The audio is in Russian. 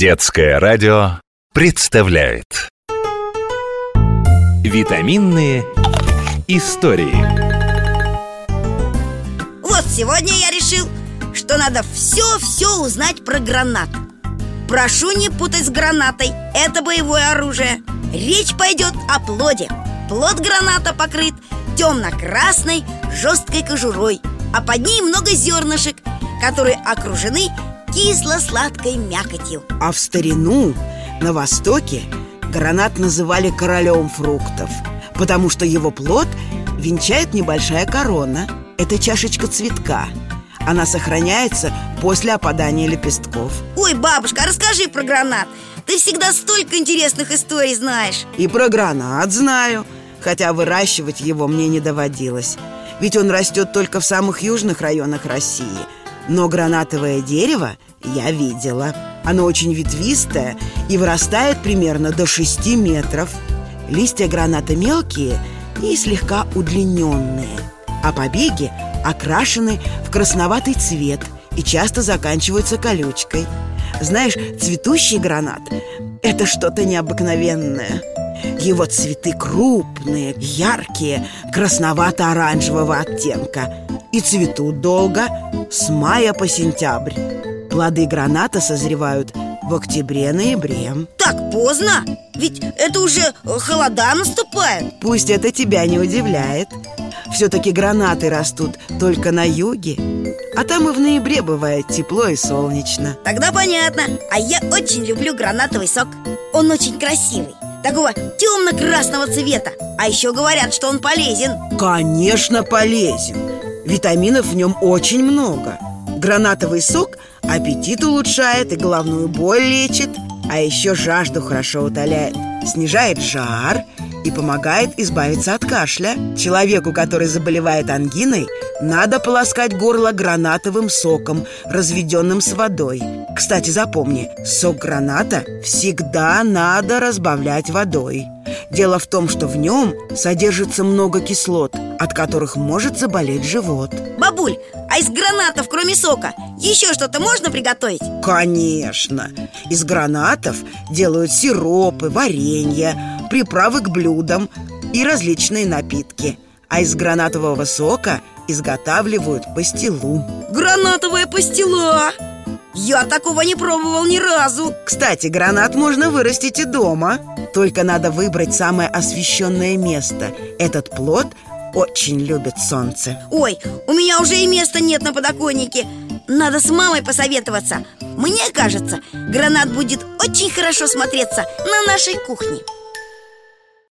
Детское радио представляет. Витаминные истории. Вот сегодня я решил, что надо все-все узнать про гранат. Прошу не путать с гранатой, это боевое оружие. Речь пойдет о плоде. Плод граната покрыт темно-красной жесткой кожурой А под ней много зернышек, которые окружены кисло-сладкой мякотью. А в старину на Востоке гранат называли королем фруктов Потому что его плод венчает небольшая корона. Это чашечка цветка. Она сохраняется после опадания лепестков. Ой, бабушка, расскажи про гранат. Ты всегда столько интересных историй знаешь. И про гранат знаю Хотя выращивать его мне не доводилось. Ведь он растет только в самых южных районах России Но гранатовое дерево я видела. Оно очень ветвистое и вырастает примерно до 6 метров. Листья граната мелкие и слегка удлиненные А побеги окрашены в красноватый цвет и часто заканчиваются колючкой. Знаешь, цветущий гранат – это что-то необыкновенное его цветы крупные, яркие, красновато-оранжевого оттенка. И цветут долго, с мая по сентябрь. Плоды граната созревают в октябре-ноябре. Так поздно? Ведь это уже холода наступает Пусть это тебя не удивляет. Все-таки гранаты растут только на юге А там и в ноябре бывает тепло и солнечно. Тогда понятно. А я очень люблю гранатовый сок. Он очень красивый Такого темно-красного цвета. А еще говорят, что он полезен. Конечно полезен. Витаминов в нем очень много. Гранатовый сок аппетит улучшает и головную боль лечит А еще жажду хорошо утоляет. Снижает жар и помогает избавиться от кашля. Человеку, который заболевает ангиной, надо полоскать горло гранатовым соком, разведенным с водой. Кстати, запомни, сок граната всегда надо разбавлять водой. Дело в том, что в нем содержится много кислот, от которых может заболеть живот. Бабуль, а из гранатов, кроме сока, еще что-то можно приготовить? Конечно. Из гранатов делают сиропы, варенье, приправы к блюдам и различные напитки. А из гранатового сока изготавливают пастилу. Гранатовая пастила! Я такого не пробовал ни разу. Кстати, гранат можно вырастить и дома. Только надо выбрать самое освещенное место. Этот плод очень любит солнце. Ой, у меня уже и места нет на подоконнике. Надо с мамой посоветоваться. Мне кажется, гранат будет очень хорошо смотреться на нашей кухне